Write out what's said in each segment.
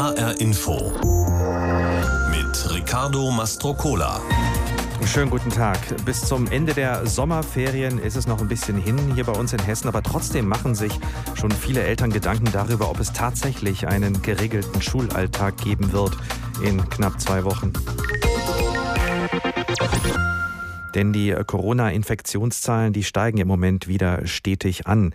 HR Info mit Riccardo Mastrocola. Schönen guten Tag. Bis zum Ende der Sommerferien ist es noch ein bisschen hin hier bei uns in Hessen, aber trotzdem machen sich schon viele Eltern Gedanken darüber, ob es tatsächlich einen geregelten Schulalltag geben wird in knapp zwei Wochen. Denn die Corona-Infektionszahlen, die steigen im Moment wieder stetig an.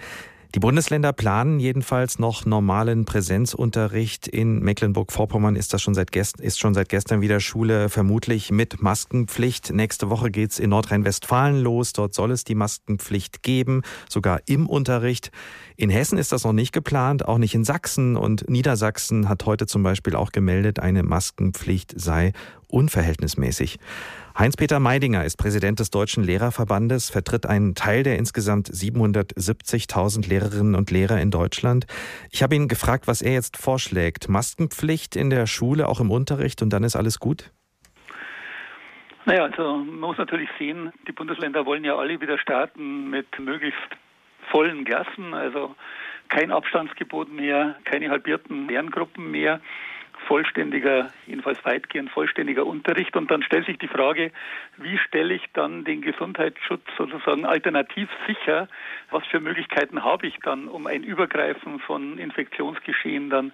Die Bundesländer planen jedenfalls noch normalen Präsenzunterricht. In Mecklenburg-Vorpommern ist das schon seit, gest ist schon seit gestern wieder Schule, vermutlich mit Maskenpflicht. Nächste Woche geht es in Nordrhein-Westfalen los. Dort soll es die Maskenpflicht geben, sogar im Unterricht. In Hessen ist das noch nicht geplant, auch nicht in Sachsen. Und Niedersachsen hat heute zum Beispiel auch gemeldet, eine Maskenpflicht sei unverhältnismäßig. Heinz-Peter Meidinger ist Präsident des Deutschen Lehrerverbandes, vertritt einen Teil der insgesamt 770.000 Lehrerinnen und Lehrer in Deutschland. Ich habe ihn gefragt, was er jetzt vorschlägt. Maskenpflicht in der Schule, auch im Unterricht und dann ist alles gut? Naja, also man muss natürlich sehen, die Bundesländer wollen ja alle wieder starten mit möglichst vollen Klassen, also kein Abstandsgebot mehr, keine halbierten Lerngruppen mehr vollständiger, jedenfalls weitgehend vollständiger Unterricht. Und dann stellt sich die Frage, wie stelle ich dann den Gesundheitsschutz sozusagen alternativ sicher? Was für Möglichkeiten habe ich dann, um ein Übergreifen von Infektionsgeschehen dann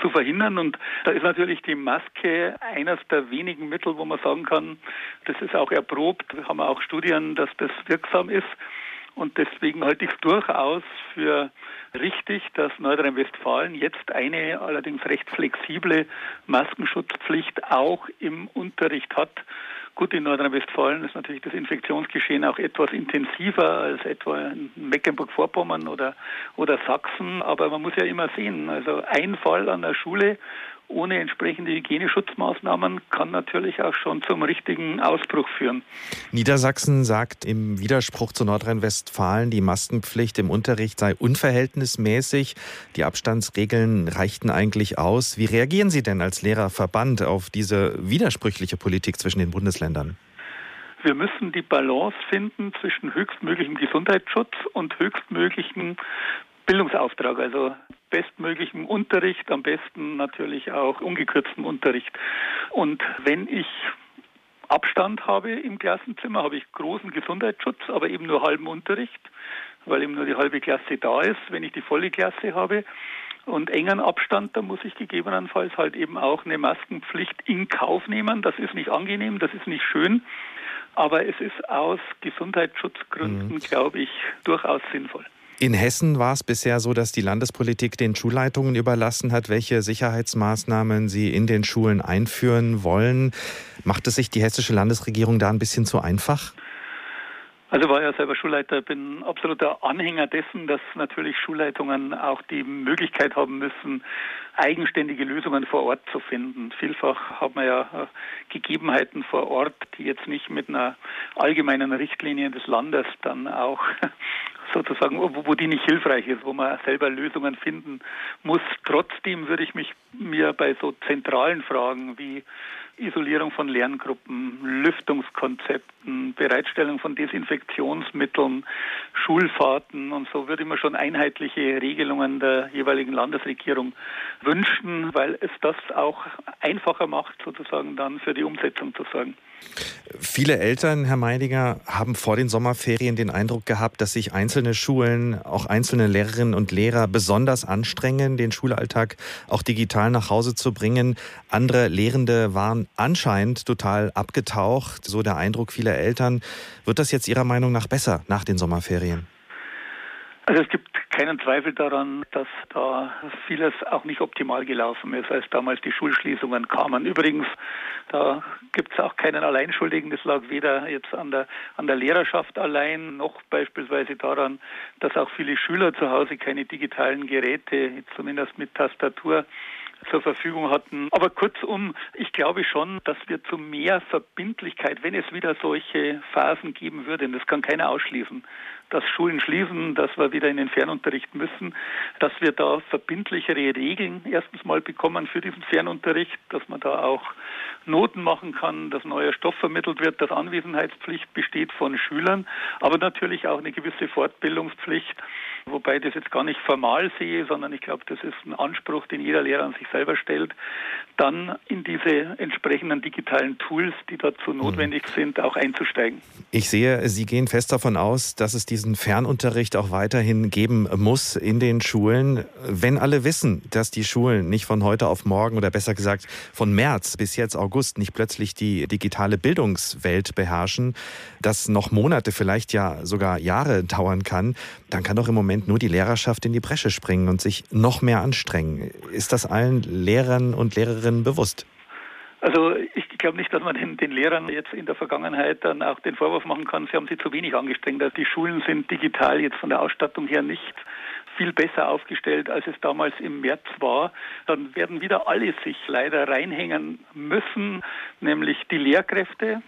zu verhindern? Und da ist natürlich die Maske eines der wenigen Mittel, wo man sagen kann, das ist auch erprobt. Wir haben auch Studien, dass das wirksam ist. Und deswegen halte ich es durchaus für richtig, dass Nordrhein-Westfalen jetzt eine allerdings recht flexible Maskenschutzpflicht auch im Unterricht hat. Gut, in Nordrhein-Westfalen ist natürlich das Infektionsgeschehen auch etwas intensiver als etwa in Mecklenburg-Vorpommern oder, oder Sachsen. Aber man muss ja immer sehen, also ein Fall an der Schule ohne entsprechende Hygieneschutzmaßnahmen kann natürlich auch schon zum richtigen Ausbruch führen. Niedersachsen sagt im Widerspruch zu Nordrhein-Westfalen, die Maskenpflicht im Unterricht sei unverhältnismäßig. Die Abstandsregeln reichten eigentlich aus. Wie reagieren Sie denn als Lehrerverband auf diese widersprüchliche Politik zwischen den Bundesländern? Wir müssen die Balance finden zwischen höchstmöglichem Gesundheitsschutz und höchstmöglichem Bildungsauftrag, also bestmöglichem Unterricht, am besten natürlich auch ungekürztem Unterricht. Und wenn ich Abstand habe im Klassenzimmer, habe ich großen Gesundheitsschutz, aber eben nur halben Unterricht, weil eben nur die halbe Klasse da ist. Wenn ich die volle Klasse habe und engen Abstand, dann muss ich gegebenenfalls halt eben auch eine Maskenpflicht in Kauf nehmen. Das ist nicht angenehm, das ist nicht schön. Aber es ist aus Gesundheitsschutzgründen, mhm. glaube ich, durchaus sinnvoll. In Hessen war es bisher so, dass die Landespolitik den Schulleitungen überlassen hat, welche Sicherheitsmaßnahmen sie in den Schulen einführen wollen. Macht es sich die hessische Landesregierung da ein bisschen zu einfach? Also war ja selber Schulleiter, bin absoluter Anhänger dessen, dass natürlich Schulleitungen auch die Möglichkeit haben müssen, eigenständige Lösungen vor Ort zu finden. Vielfach hat man ja äh, Gegebenheiten vor Ort, die jetzt nicht mit einer allgemeinen Richtlinie des Landes dann auch sozusagen, wo, die nicht hilfreich ist, wo man selber Lösungen finden muss. Trotzdem würde ich mich mir bei so zentralen Fragen wie Isolierung von Lerngruppen, Lüftungskonzepten, Bereitstellung von Desinfektionsmitteln, Schulfahrten und so würde ich mir schon einheitliche Regelungen der jeweiligen Landesregierung wünschen, weil es das auch einfacher macht, sozusagen dann für die Umsetzung zu sorgen. Viele Eltern, Herr Meidinger, haben vor den Sommerferien den Eindruck gehabt, dass sich einzelne Schulen, auch einzelne Lehrerinnen und Lehrer besonders anstrengen, den Schulalltag auch digital nach Hause zu bringen. Andere Lehrende waren anscheinend total abgetaucht, so der Eindruck vieler Eltern. Wird das jetzt Ihrer Meinung nach besser nach den Sommerferien? Also es gibt keinen Zweifel daran, dass da vieles auch nicht optimal gelaufen ist, als damals die Schulschließungen kamen. Übrigens, da gibt es auch keinen Alleinschuldigen. Das lag weder jetzt an der, an der Lehrerschaft allein, noch beispielsweise daran, dass auch viele Schüler zu Hause keine digitalen Geräte, zumindest mit Tastatur, zur Verfügung hatten. Aber kurzum, ich glaube schon, dass wir zu mehr Verbindlichkeit, wenn es wieder solche Phasen geben würde, und das kann keiner ausschließen, dass Schulen schließen, dass wir wieder in den Fernunterricht müssen, dass wir da verbindlichere Regeln erstens mal bekommen für diesen Fernunterricht, dass man da auch Noten machen kann, dass neuer Stoff vermittelt wird, dass Anwesenheitspflicht besteht von Schülern, aber natürlich auch eine gewisse Fortbildungspflicht wobei ich das jetzt gar nicht formal sehe, sondern ich glaube, das ist ein Anspruch, den jeder Lehrer an sich selber stellt, dann in diese entsprechenden digitalen Tools, die dazu mhm. notwendig sind, auch einzusteigen. Ich sehe, Sie gehen fest davon aus, dass es diesen Fernunterricht auch weiterhin geben muss in den Schulen. Wenn alle wissen, dass die Schulen nicht von heute auf morgen oder besser gesagt von März bis jetzt August nicht plötzlich die digitale Bildungswelt beherrschen, dass noch Monate, vielleicht ja sogar Jahre dauern kann, dann kann doch im Moment nur die Lehrerschaft in die Bresche springen und sich noch mehr anstrengen. Ist das allen Lehrern und Lehrerinnen bewusst? Also ich glaube nicht, dass man den, den, Lehrern jetzt in der Vergangenheit dann auch den Vorwurf machen kann, sie haben sich zu wenig angestrengt. Also die Schulen sind digital jetzt von der Ausstattung her nicht viel besser aufgestellt, als es damals im März war. Dann werden wieder alle sich leider reinhängen müssen, nämlich die Lehrkräfte,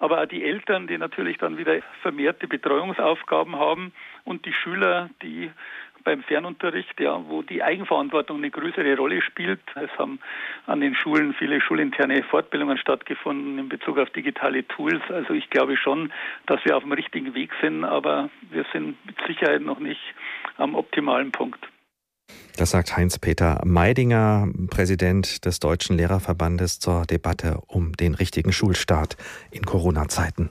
aber auch die Eltern, die natürlich dann wieder vermehrte Betreuungsaufgaben haben und die Schüler, die beim Fernunterricht, ja, wo die Eigenverantwortung eine größere Rolle spielt. Es haben an den Schulen viele schulinterne Fortbildungen stattgefunden in Bezug auf digitale Tools. Also ich glaube schon, dass wir auf dem richtigen Weg sind, aber wir sind mit Sicherheit noch nicht am optimalen Punkt. Das sagt Heinz-Peter Meidinger, Präsident des Deutschen Lehrerverbandes zur Debatte um den richtigen Schulstart in Corona-Zeiten.